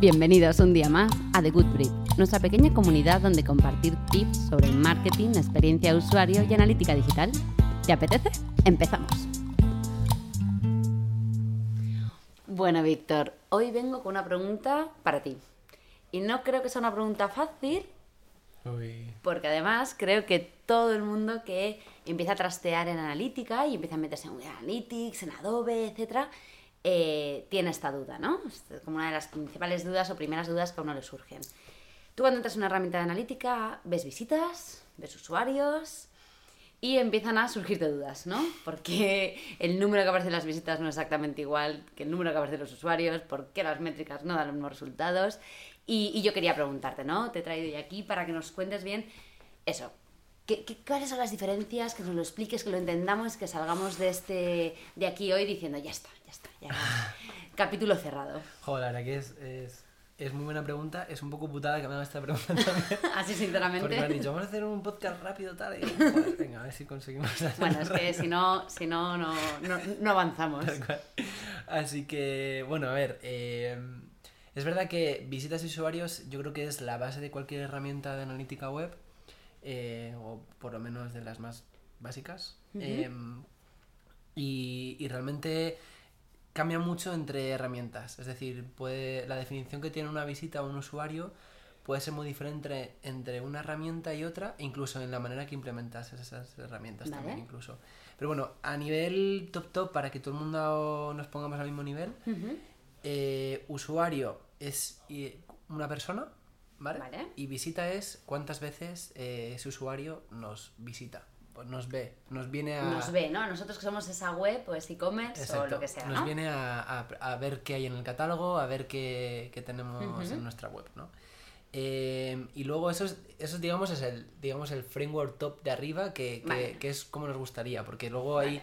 Bienvenidos un día más a The Good Brief, nuestra pequeña comunidad donde compartir tips sobre marketing, experiencia de usuario y analítica digital. ¿Te apetece? Empezamos. Bueno, Víctor, hoy vengo con una pregunta para ti. Y no creo que sea una pregunta fácil, Uy. porque además creo que todo el mundo que empieza a trastear en analítica y empieza a meterse en Google Analytics, en Adobe, etcétera, eh, tiene esta duda, ¿no? Es como una de las principales dudas o primeras dudas que a uno le surgen. Tú cuando entras en una herramienta de analítica ves visitas, ves usuarios y empiezan a surgirte dudas, ¿no? Porque el número que aparece en las visitas no es exactamente igual que el número que aparece en los usuarios, por qué las métricas no dan los mismos resultados. Y, yo quería preguntarte, ¿no? Te he traído hoy aquí para que nos cuentes bien eso. ¿Qué, qué, cuáles son las diferencias? Que nos lo expliques, que lo entendamos, que salgamos de este de aquí hoy diciendo ya está, ya está, ya capítulo cerrado. Joder, la verdad que es, es, es muy buena pregunta. Es un poco putada que me hagan esta pregunta también. Así sinceramente. Porque me han dicho, vamos a hacer un podcast rápido tal. Y, joder, venga, a ver si conseguimos hacerlo Bueno, es que si no, si no, no, no, no avanzamos. Así que, bueno, a ver. eh, es verdad que visitas y usuarios yo creo que es la base de cualquier herramienta de analítica web, eh, o por lo menos de las más básicas. Eh, y, y realmente cambia mucho entre herramientas. Es decir, puede, la definición que tiene una visita o un usuario puede ser muy diferente entre una herramienta y otra, incluso en la manera que implementas esas herramientas Vale. también incluso. Pero bueno, a nivel top top, para que todo el mundo nos pongamos al mismo nivel, eh, usuario es eh, una persona, ¿vale? Vale. Y visita es cuántas veces eh, ese usuario nos visita, pues nos ve, nos viene a... Nos ve, ¿no? Nosotros que somos esa web o ese e-commerce o lo que sea, nos ¿no? viene a, a- a ver qué hay en el catálogo, a ver qué, qué tenemos en nuestra web, ¿no? Eh, y luego eso, es, eso digamos, es el, digamos, el framework top de arriba que, que- Vale. que es como nos gustaría, porque luego hay...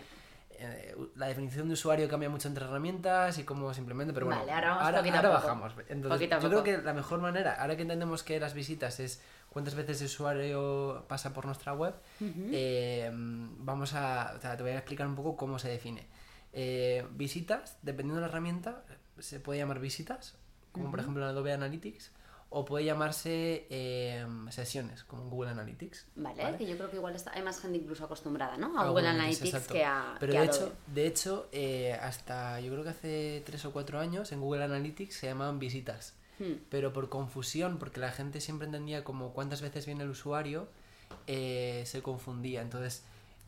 eh, la definición de usuario cambia mucho entre herramientas y cómo simplemente, pero bueno, Vale, ahora vamos ahora, poquito a ahora poco. bajamos. Entonces, Poquito a yo poco. creo que la mejor manera, ahora que entendemos que las visitas es cuántas veces el usuario pasa por nuestra web, eh, vamos a, o sea, te voy a explicar un poco cómo se define. Eh, visitas, dependiendo de la herramienta, se puede llamar visitas, como por ejemplo en Adobe Analytics, o puede llamarse eh, sesiones, como en Google Analytics. Vale, que yo creo que igual está, hay más gente incluso acostumbrada, ¿no? A Google Analytics que a Pero que de a hecho, de hecho eh, hasta yo creo que hace tres o cuatro años en Google Analytics se llamaban visitas. Hmm. Pero por confusión, porque la gente siempre entendía como cuántas veces viene el usuario, eh, se confundía. Entonces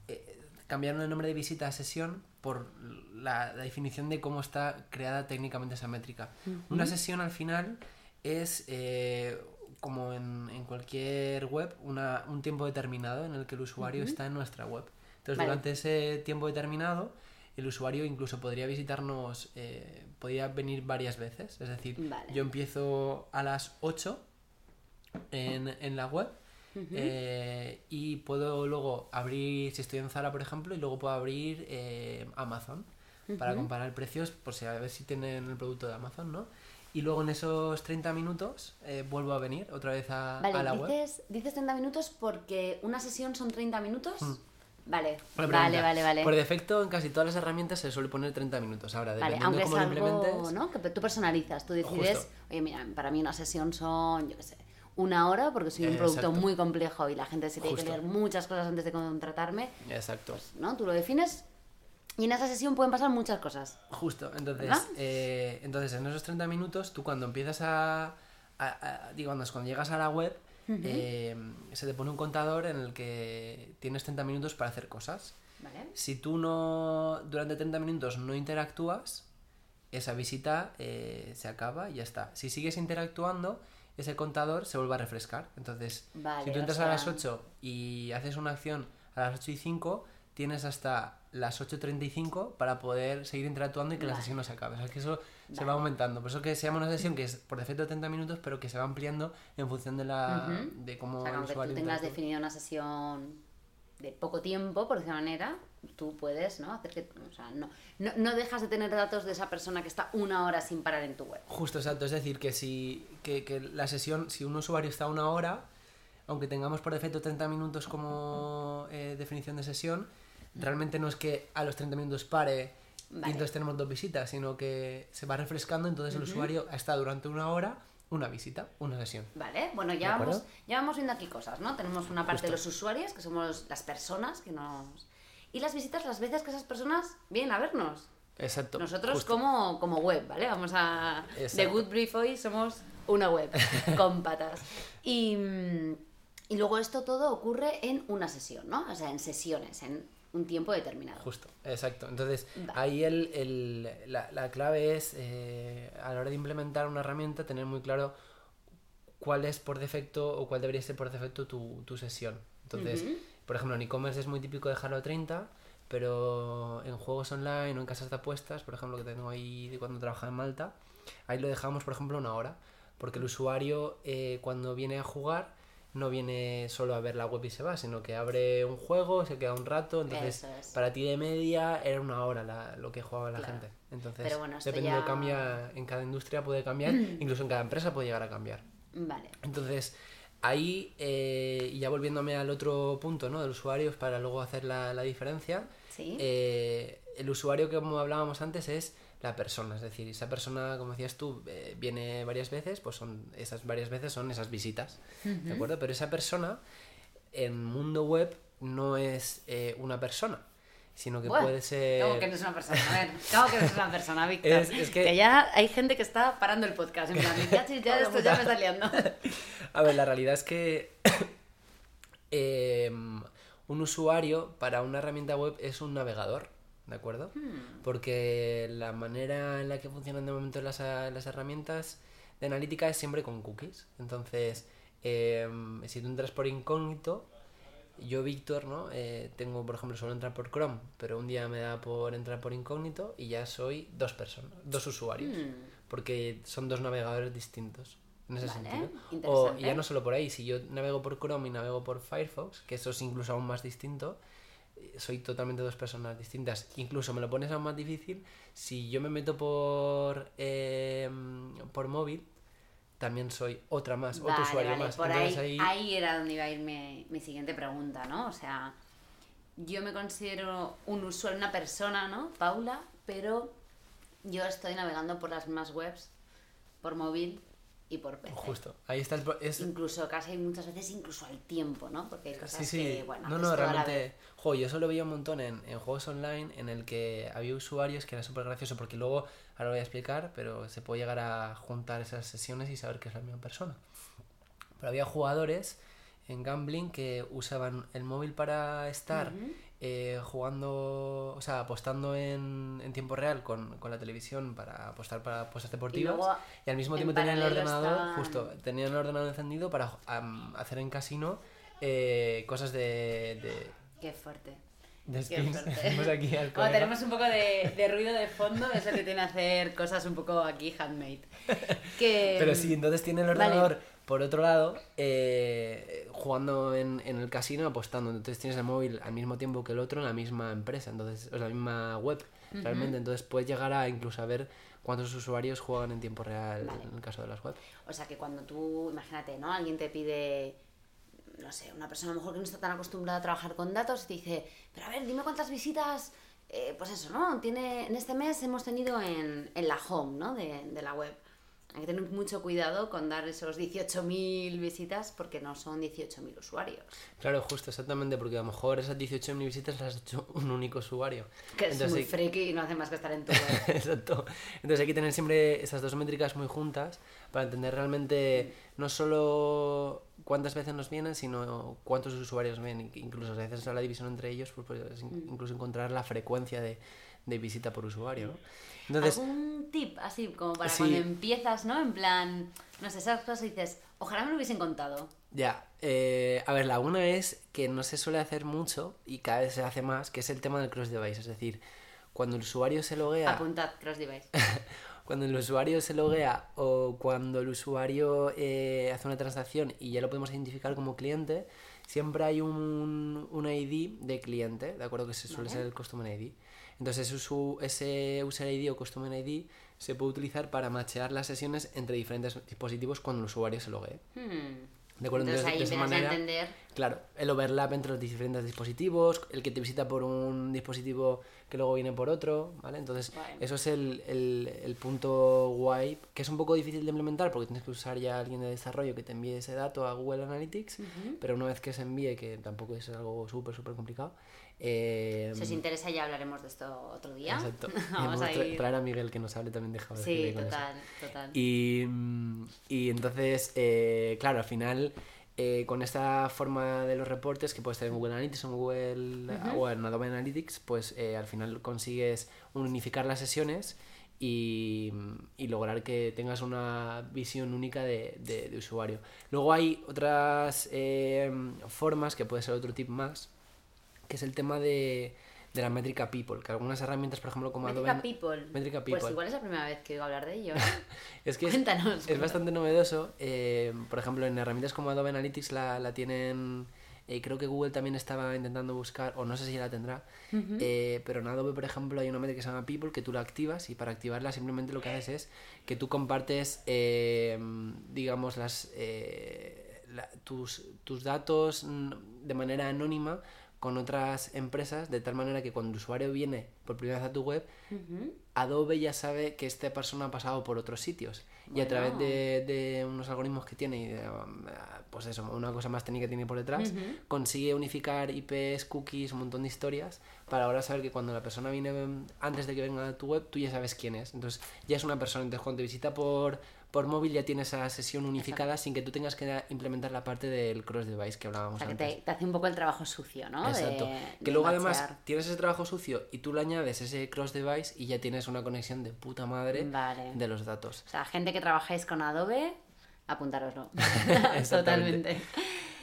eh, cambiaron el nombre de visita a sesión por la, la definición de cómo está creada técnicamente esa métrica. Una sesión al final es, eh, como en, en cualquier web, una, un tiempo determinado en el que el usuario está en nuestra web. Entonces, Vale. durante ese tiempo determinado, el usuario incluso podría visitarnos, eh, podría venir varias veces. Es decir, Vale. yo empiezo a las 8 en, en la web eh, y puedo luego abrir, si estoy en Zara, por ejemplo, y luego puedo abrir eh, Amazon para comparar precios, por si a ver si tienen el producto de Amazon, ¿no? Y luego en esos 30 minutos eh, vuelvo a venir otra vez a, a la Vale, web. dices, dices 30 minutos porque una sesión son 30 minutos. Vale, vale, vale, vale. Por defecto, en casi todas las herramientas se suele poner 30 minutos. Ahora, Vale, dependiendo aunque cómo es lo implementes. algo, ¿no? Que tú personalizas, tú decides, Justo. oye, mira, para mí una sesión son, yo qué sé, una hora porque soy un producto Exacto. muy complejo y la gente se tiene que Justo. leer muchas cosas antes de contratarme, Exacto. ¿no? Tú lo defines y en esa sesión pueden pasar muchas cosas. Justo, entonces, eh, entonces en esos 30 minutos, tú cuando empiezas a, a- a- digamos, cuando llegas a la web, eh, se te pone un contador en el que tienes 30 minutos para hacer cosas. ¿Vale? Si tú no, durante 30 minutos no interactúas, esa visita eh, se acaba y ya está. Si sigues interactuando, ese contador se vuelve a refrescar. Entonces, Vale, si tú o entras a las sea- 8 y haces una acción a las 8 y 5, tienes hasta las 8.35 para poder seguir interactuando y que la sesión no se acabe. O sea, que eso se va aumentando. Por eso que se llama una sesión que es por defecto 30 minutos, pero que se va ampliando en función de, la, de cómo O sea, el aunque tú tengas interactúa. definido una sesión de poco tiempo, por decirlo de manera, tú puedes, ¿no? Hacer que, o sea, no, no, no dejas de tener datos de esa persona que está una hora sin parar en tu web. Justo, exacto. Es decir, que si que, que la sesión, si un usuario está una hora, aunque tengamos por defecto 30 minutos como eh, definición de sesión, realmente no es que a los 30 minutos pare y entonces tenemos dos visitas, sino que se va refrescando, entonces el usuario está durante una hora una visita, una sesión. Vale, bueno, ya vamos, ya vamos viendo aquí cosas, ¿no? Tenemos una parte de los usuarios, que somos las personas que nos... Y las visitas, las veces que esas personas vienen a vernos. Exacto. Nosotros como, como web, ¿vale? Vamos a... The Good Brief hoy somos una web con patas. Y, y luego esto todo ocurre en una sesión, ¿no? O sea, en sesiones, en un tiempo determinado. Justo, exacto. Entonces, ahí el, el, la, la, clave es, eh, a la hora de implementar una herramienta, tener muy claro cuál es por defecto o cuál debería ser por defecto tu, tu sesión. Entonces, por ejemplo, en e-commerce es muy típico dejarlo a 30, pero en juegos online o en casas de apuestas, por ejemplo, que tengo ahí de cuando trabajaba en Malta, ahí lo dejamos, por ejemplo, una hora. Porque el usuario, eh, cuando viene a jugar, no viene solo a ver la web y se va, sino que abre un juego, se queda un rato, entonces para ti de media era una hora la, lo que jugaba la gente. Entonces, dependiendo cambia, en cada industria puede cambiar, incluso en cada empresa puede llegar a cambiar. Vale. Entonces, ahí, eh, ya volviéndome al otro punto, ¿no? Del usuario, para luego hacer la, la diferencia, eh, el usuario que como hablábamos antes es la persona. Es decir, esa persona, como decías tú, eh, viene varias veces, pues son esas varias veces son esas visitas. ¿De acuerdo? Pero esa persona en mundo web no es eh, una persona. Sino que puede ser. ¿Cómo que no es una persona? A ver, ¿cómo que no es una persona, Víctor? Es, que... ya hay gente que está parando el podcast. En plan, ya, ya esto ya me está liando. A ver, la realidad es que. Em, un usuario para una herramienta web es un navegador. ¿De acuerdo? Hmm. Porque la manera en la que funcionan de momento las, las herramientas de analítica es siempre con cookies. Entonces, em, si tú entras por incógnito, yo, Víctor, ¿no? Eh, tengo, por ejemplo, solo entrar por Chrome, pero un día me da por entrar por incógnito y ya soy dos personas, dos usuarios, hmm. porque son dos navegadores distintos. En ese sentido. O ya no solo por ahí, si yo navego por Chrome y navego por Firefox, que eso es incluso aún más distinto, soy totalmente dos personas distintas. Incluso me lo pones aún más difícil. Si yo me meto por, em, por móvil, también soy otra más, otro usuario más. Por ahí, ahí... era donde iba a ir mi, mi, siguiente pregunta, ¿no? O sea, yo me considero un usuario, una persona, ¿no? Paula, pero yo estoy navegando por las más webs, por móvil, y por PC. Justo, ahí está el... Es... Incluso casi muchas veces incluso al tiempo, ¿no? Porque hay cosas sí, sí. que, bueno, No, no, realmente... Jo, yo eso lo veía un montón en, en, juegos online en el que había usuarios que era súper gracioso porque luego, ahora lo voy a explicar, pero se puede llegar a juntar esas sesiones y saber que es la misma persona. Pero había jugadores en gambling que usaban el móvil para estar eh, jugando, o sea, apostando en, en tiempo real con, con, la televisión para apostar para apuestas deportivas y, al mismo tiempo tenían el ordenador, justo, tenían el ordenador encendido para hacer en casino eh, cosas de, de... Qué fuerte. De tenemos aquí al Como tenemos un poco de, de, ruido de fondo, eso que tiene hacer cosas un poco aquí handmade. Que... Pero sí, entonces tiene el ordenador por otro lado, eh, jugando en, en, el casino, apostando. Entonces tienes el móvil al mismo tiempo que el otro en la misma empresa, entonces, o la misma web, realmente. Entonces puedes llegar a incluso a ver cuántos usuarios juegan en tiempo real en el caso de las webs. O sea que cuando tú, imagínate, ¿no? Alguien te pide, no sé, una persona a lo mejor que no está tan acostumbrada a trabajar con datos y te dice, pero a ver, dime cuántas visitas, eh, pues eso, ¿no? Tiene, en este mes hemos tenido en, en la home, ¿no? De, de la web hay que tener mucho cuidado con dar esos 18.000 visitas porque no son 18.000 usuarios. Claro, justo, exactamente, porque a lo mejor esas 18.000 visitas las has hecho un único usuario. Que es muy freaky y no hace más que estar en todo. Exacto. Entonces hay que tener siempre esas dos métricas muy juntas para entender realmente no solo cuántas veces nos vienen, sino cuántos usuarios ven. Incluso a veces la división entre ellos, pues, pues incluso encontrar la frecuencia de, de visita por usuario. ¿no? Entonces, ¿Algún tip así como para cuando empiezas, ¿no? En plan, no sé, esas cosas y dices, ojalá me lo hubiesen contado. Ya, eh, a ver, la una es que no se suele hacer mucho y cada vez se hace más, que es el tema del cross device, es decir, cuando el usuario se loguea... Apuntad, cross device. cuando el usuario se loguea o cuando el usuario eh, hace una transacción y ya lo podemos identificar como cliente, siempre hay un, un ID de cliente, ¿de acuerdo? Que se suele ser el Customer ID. Entonces ese user ID o customer ID se puede utilizar para machear las sesiones entre diferentes dispositivos cuando el usuario se logue. Hmm. ¿De acuerdo? Entonces, ahí de esa manera, a entender. Claro, el overlap entre los diferentes dispositivos, el que te visita por un dispositivo que luego viene por otro, ¿vale? Entonces, eso es el, el, el punto guay, que es un poco difícil de implementar porque tienes que usar ya a alguien de desarrollo que te envíe ese dato a Google Analytics, pero una vez que se envíe, que tampoco es algo súper, súper complicado, eh, Si os interesa ya hablaremos de esto otro día. Exacto. Vamos a ir. traer a Miguel que nos hable también de Sí, total, total. Y, y entonces, eh, claro, al final, eh, con esta forma de los reportes que puedes tener en Google Analytics o en Google o en Adobe Analytics, pues eh, al final consigues unificar las sesiones y, y lograr que tengas una visión única de, de- de usuario. Luego hay otras eh, formas, que puede ser otro tip más, que es el tema de, de la métrica People, que algunas herramientas, por ejemplo, como Métrica Adobe... People. Métrica Pues People. igual es la primera vez que oigo hablar de ello. Es que es, Cuéntanos, es bastante novedoso. eh, por ejemplo, en herramientas como Adobe Analytics la, la tienen. eh, creo que Google también estaba intentando buscar, o no sé si ya la tendrá. eh, pero en Adobe, por ejemplo, hay una métrica que se llama People que tú la activas y para activarla simplemente lo que haces es que tú compartes, eh, digamos, las, eh, la- tus, tus datos de manera anónima con otras empresas de tal manera que cuando el usuario viene por primera vez a tu web. Adobe ya sabe que esta persona ha pasado por otros sitios y a través de, de unos algoritmos que tiene y de, um, pues eso, una cosa más técnica que tiene por detrás, consigue unificar IPs, cookies, un montón de historias para ahora saber que cuando la persona viene antes de que venga a tu web, tú ya sabes quién es. Entonces ya es una persona, entonces cuando te visita por, por móvil ya tienes esa sesión unificada sin que tú tengas que implementar la parte del cross device que O hablábamos sea, que te, te hace un poco el trabajo sucio, ¿no? Exacto. de que luego además tienes ese trabajo sucio y tú le añades ese cross device y ya tienes una conexión de puta madre Vale. de los datos. O sea, gente que trabajáis con Adobe, apuntároslo. Totalmente.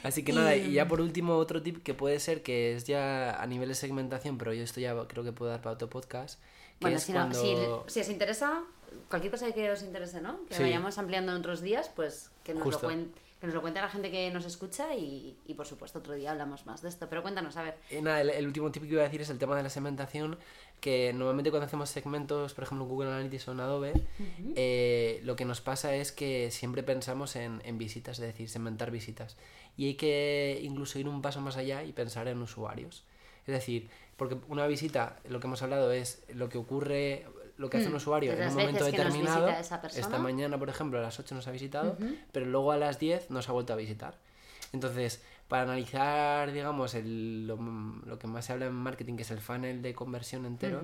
Así que nada, Y- y ya por último otro tip que puede ser que es ya a nivel de segmentación, pero yo esto ya creo que puedo dar para otro podcast, que Bueno, es si, no- cuando... si, si os interesa, cualquier cosa que os interese, ¿no? Que Sí. vayamos ampliando en otros días, pues que nos, lo Justo. cuen- que nos lo cuente la gente que nos escucha y, y, por supuesto otro día hablamos más de esto. Pero cuéntanos, a ver. Eh, nada, el, el último tip que iba a decir es el tema de la segmentación, que normalmente cuando hacemos segmentos, por ejemplo en Google Analytics o en Adobe, eh, lo que nos pasa es que siempre pensamos en, en visitas, es decir, segmentar visitas. Y hay que incluso ir un paso más allá y pensar en usuarios. Es decir, porque una visita, lo que hemos hablado es lo que ocurre, lo que hace un Mm, usuario en un momento determinado. Esta mañana, por ejemplo, a las 8 nos ha visitado, pero luego a las 10 nos ha vuelto a visitar. Entonces, para analizar, digamos, el, lo, lo que más se habla en marketing, que es el funnel de conversión entero,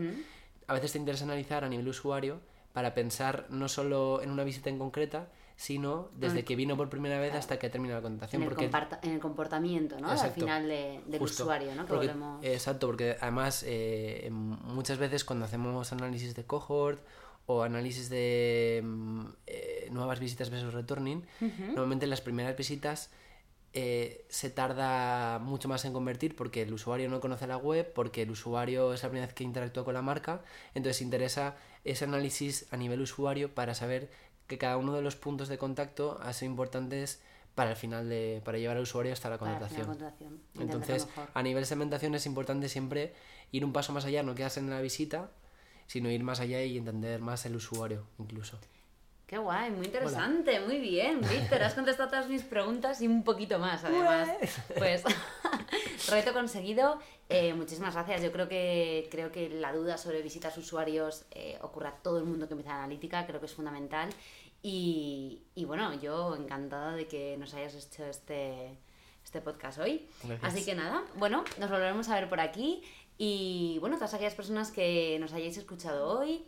a veces te interesa analizar a nivel usuario para pensar no solo en una visita en concreta, sino desde que vino por primera vez hasta que termina la En contratación. el, porque comparta- en el comportamiento, ¿no? Al final de- del Justo. usuario, ¿no? Que Porque- volvemos... Exacto, porque además eh, muchas veces cuando hacemos análisis de cohort o análisis de mm, eh, nuevas visitas versus returning, normalmente las primeras visitas eh, se tarda mucho más en convertir porque el usuario no conoce la web, porque el usuario es la primera vez que interactúa con la marca, entonces interesa ese análisis a nivel usuario para saber que cada uno de los puntos de contacto ha sido importantes para el final de, para llevar al usuario hasta la contratación. Entonces, a nivel segmentación es importante siempre ir un paso más allá, no quedarse en la visita, sino ir más allá y entender más el usuario incluso. Qué guay, muy interesante, muy bien, Víctor. Has contestado todas mis preguntas y un poquito más, además. Pues, reto conseguido. Eh, muchísimas gracias. Yo creo que creo que la duda sobre visitas usuarios eh, ocurre a todo el mundo que empieza analítica, creo que es fundamental. Y, y bueno, yo encantada de que nos hayas hecho este, este podcast hoy. Gracias. Así que nada, bueno, nos volveremos a ver por aquí. Y bueno, todas aquellas personas que nos hayáis escuchado hoy,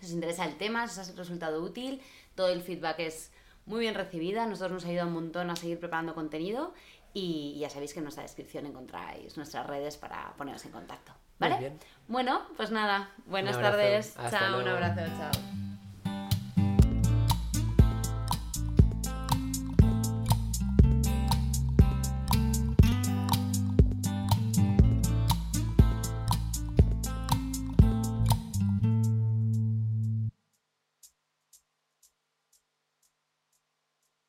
si os interesa el tema, si os ha resultado útil, todo el feedback es muy bien recibida. Nosotros nos ayuda un montón a seguir preparando contenido. Y ya sabéis que en nuestra descripción encontráis nuestras redes para poneros en contacto. Muy ¿Vale? bien. Bueno, pues nada, buenas tardes. Hasta chao, un abrazo, chao.